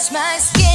touch my skin.